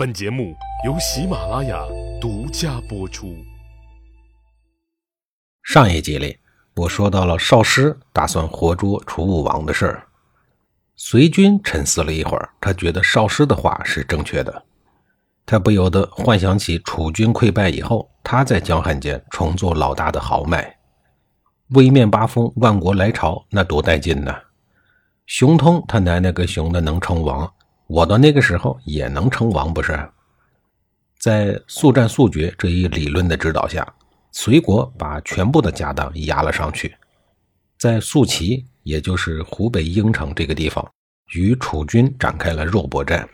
本节目由喜马拉雅独家播出。上一集里，我说到了少师打算活捉楚武王的事儿。随军沉思了一会儿，他觉得少师的话是正确的。他不由得幻想起楚军溃败以后，他在江汉间重做老大的豪迈，威面八方，万国来朝，那多带劲呐！熊通他奶奶个熊的能称王，我到那个时候也能称王不是？在速战速决这一理论的指导下，隋国把全部的家当压了上去，在宿齐，也就是湖北应城这个地方，与楚军展开了肉搏战。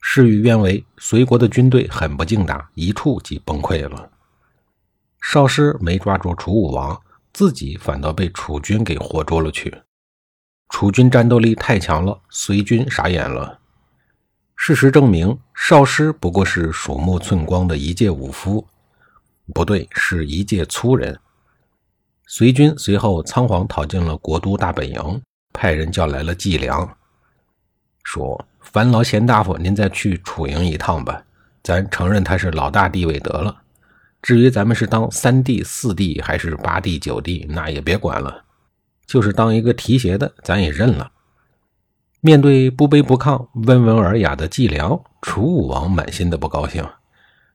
事与愿违，隋国的军队很不经打，一触即崩溃了。少师没抓住楚武王，自己反倒被楚军给活捉了去。楚军战斗力太强了，隋军傻眼了。事实证明，少师不过是鼠目寸光的一介武夫，不对，是一介粗人。隋军随后仓皇逃进了国都大本营，派人叫来了季梁，说。烦劳贤大夫，您再去楚营一趟吧。咱承认他是老大地位得了。至于咱们是当三弟、四弟还是八弟、九弟，那也别管了。就是当一个提携的，咱也认了。面对不卑不亢、温文尔雅的季良，楚武王满心的不高兴。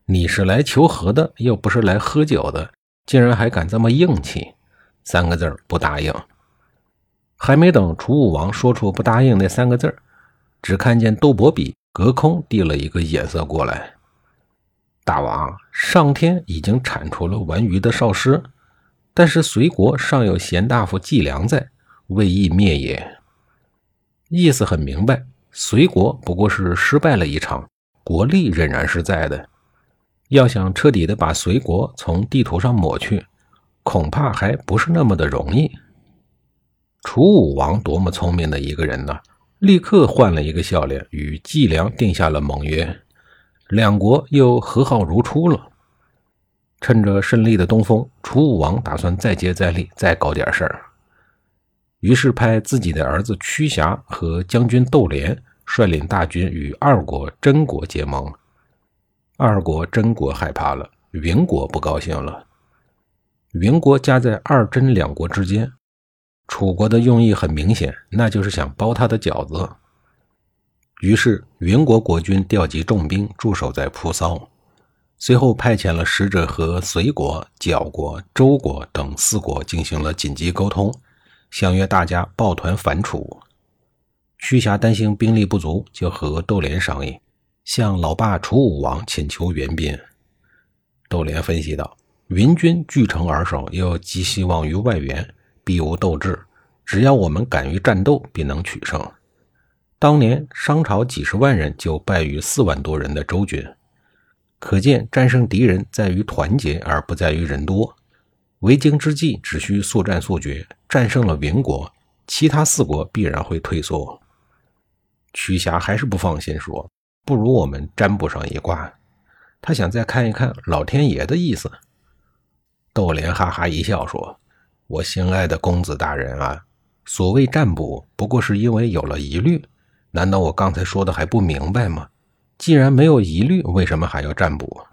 你是来求和的，又不是来喝酒的，竟然还敢这么硬气！三个字不答应。还没等楚武王说出不答应那三个字只看见窦伯比隔空递了一个眼色过来。大王，上天已经铲除了顽愚的少师，但是隋国尚有贤大夫季良在，未易灭也。意思很明白，隋国不过是失败了一场，国力仍然是在的。要想彻底的把隋国从地图上抹去，恐怕还不是那么的容易。楚武王多么聪明的一个人呢！立刻换了一个笑脸，与季梁定下了盟约，两国又和好如初了。趁着胜利的东风，楚武王打算再接再厉，再搞点事儿。于是派自己的儿子屈瑕和将军窦连率领大军与二国真国结盟。二国真国害怕了，云国不高兴了。云国夹在二真两国之间。楚国的用意很明显，那就是想包他的饺子。于是，云国国君调集重兵驻守在蒲骚，随后派遣了使者和隋国、绞国、周国等四国进行了紧急沟通，相约大家抱团反楚。屈瑕担心兵力不足，就和窦连商议，向老爸楚武王请求援兵。窦连分析道：“云军据城而守，又寄希望于外援。”必无斗志，只要我们敢于战斗，必能取胜。当年商朝几十万人就败于四万多人的周军，可见战胜敌人在于团结，而不在于人多。为京之计，只需速战速决，战胜了云国，其他四国必然会退缩。屈瑕还是不放心，说：“不如我们占卜上一卦。”他想再看一看老天爷的意思。窦莲哈哈一笑，说。我心爱的公子大人啊，所谓占卜，不过是因为有了疑虑。难道我刚才说的还不明白吗？既然没有疑虑，为什么还要占卜？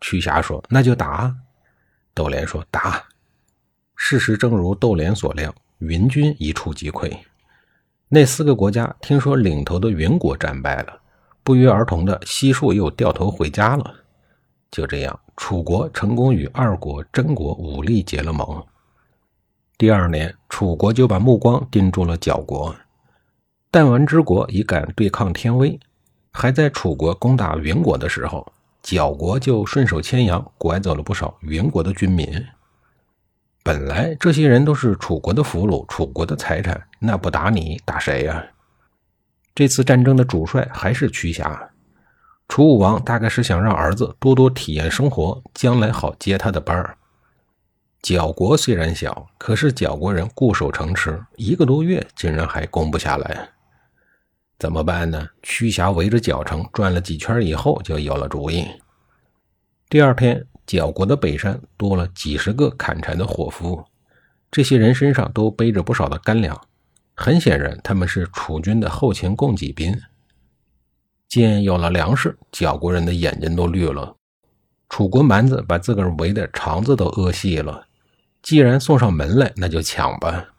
屈瑕说：“那就打。”窦连说：“打。”事实正如窦连所料，云军一触即溃。那四个国家听说领头的云国战败了，不约而同的悉数又掉头回家了。就这样，楚国成功与二国真国武力结了盟。第二年，楚国就把目光盯住了角国。弹丸之国已敢对抗天威，还在楚国攻打云国的时候，角国就顺手牵羊，拐走了不少云国的军民。本来这些人都是楚国的俘虏，楚国的财产，那不打你打谁呀？这次战争的主帅还是屈瑕。楚武王大概是想让儿子多多体验生活，将来好接他的班儿。角国虽然小，可是角国人固守城池，一个多月竟然还攻不下来，怎么办呢？屈瑕围着角城转了几圈以后，就有了主意。第二天，角国的北山多了几十个砍柴的伙夫，这些人身上都背着不少的干粮，很显然他们是楚军的后勤供给兵。见有了粮食，缴国人的眼睛都绿了。楚国蛮子把自个儿围的肠子都饿细了。既然送上门来，那就抢吧。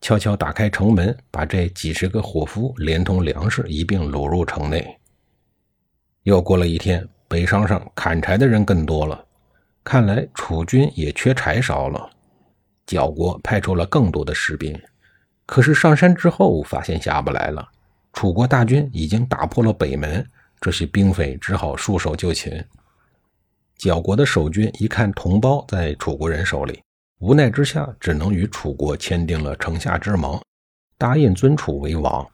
悄悄打开城门，把这几十个伙夫连同粮食一并掳入城内。又过了一天，北商上砍柴的人更多了，看来楚军也缺柴烧了。缴国派出了更多的士兵，可是上山之后发现下不来了。楚国大军已经打破了北门，这些兵匪只好束手就擒。缴国的守军一看同胞在楚国人手里。无奈之下，只能与楚国签订了城下之盟，答应尊楚为王。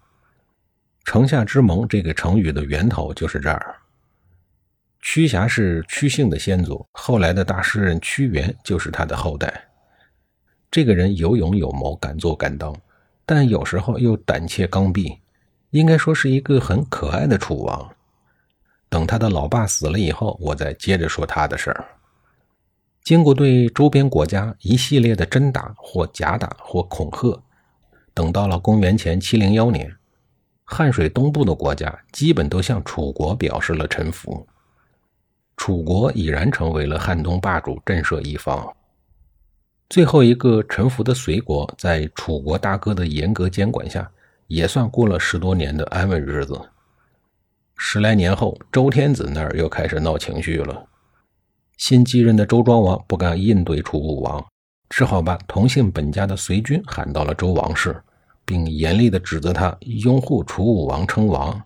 城下之盟这个成语的源头就是这儿。屈瑕是屈姓的先祖，后来的大诗人屈原就是他的后代。这个人有勇有谋，敢做敢当，但有时候又胆怯刚愎，应该说是一个很可爱的楚王。等他的老爸死了以后，我再接着说他的事儿。经过对周边国家一系列的真打或假打或恐吓，等到了公元前七零幺年，汉水东部的国家基本都向楚国表示了臣服，楚国已然成为了汉东霸主，震慑一方。最后一个臣服的隋国，在楚国大哥的严格监管下，也算过了十多年的安稳日子。十来年后，周天子那儿又开始闹情绪了。新继任的周庄王不敢应对楚武王，只好把同姓本家的随军喊到了周王室，并严厉地指责他拥护楚武王称王。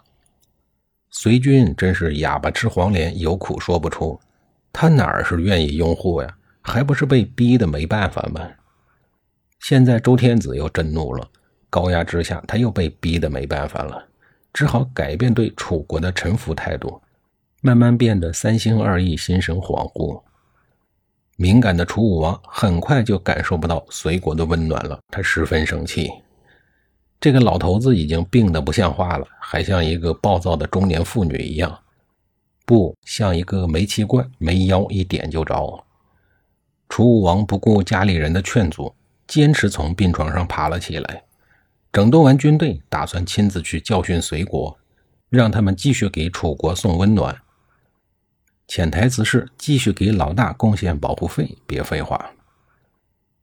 随军真是哑巴吃黄连，有苦说不出。他哪儿是愿意拥护呀？还不是被逼得没办法吗？现在周天子又震怒了，高压之下，他又被逼得没办法了，只好改变对楚国的臣服态度。慢慢变得三心二意、心神恍惚。敏感的楚武王很快就感受不到隋国的温暖了，他十分生气。这个老头子已经病得不像话了，还像一个暴躁的中年妇女一样，不像一个煤气罐，没腰一点就着。楚武王不顾家里人的劝阻，坚持从病床上爬了起来，整顿完军队，打算亲自去教训隋国，让他们继续给楚国送温暖。潜台词是继续给老大贡献保护费，别废话。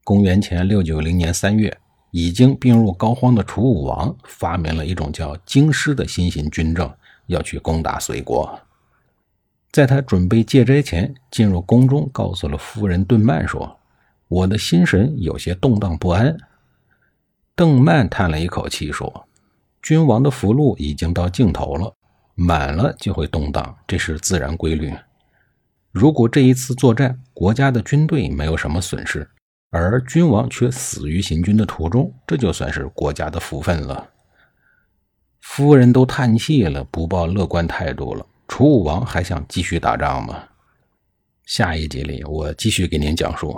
公元前六九零年三月，已经病入膏肓的楚武王发明了一种叫京师的新型军政，要去攻打隋国。在他准备戒斋前，进入宫中，告诉了夫人邓曼说：“我的心神有些动荡不安。”邓曼叹了一口气说：“君王的福禄已经到尽头了，满了就会动荡，这是自然规律。”如果这一次作战，国家的军队没有什么损失，而君王却死于行军的途中，这就算是国家的福分了。夫人都叹气了，不抱乐观态度了。楚武王还想继续打仗吗？下一集里，我继续给您讲述。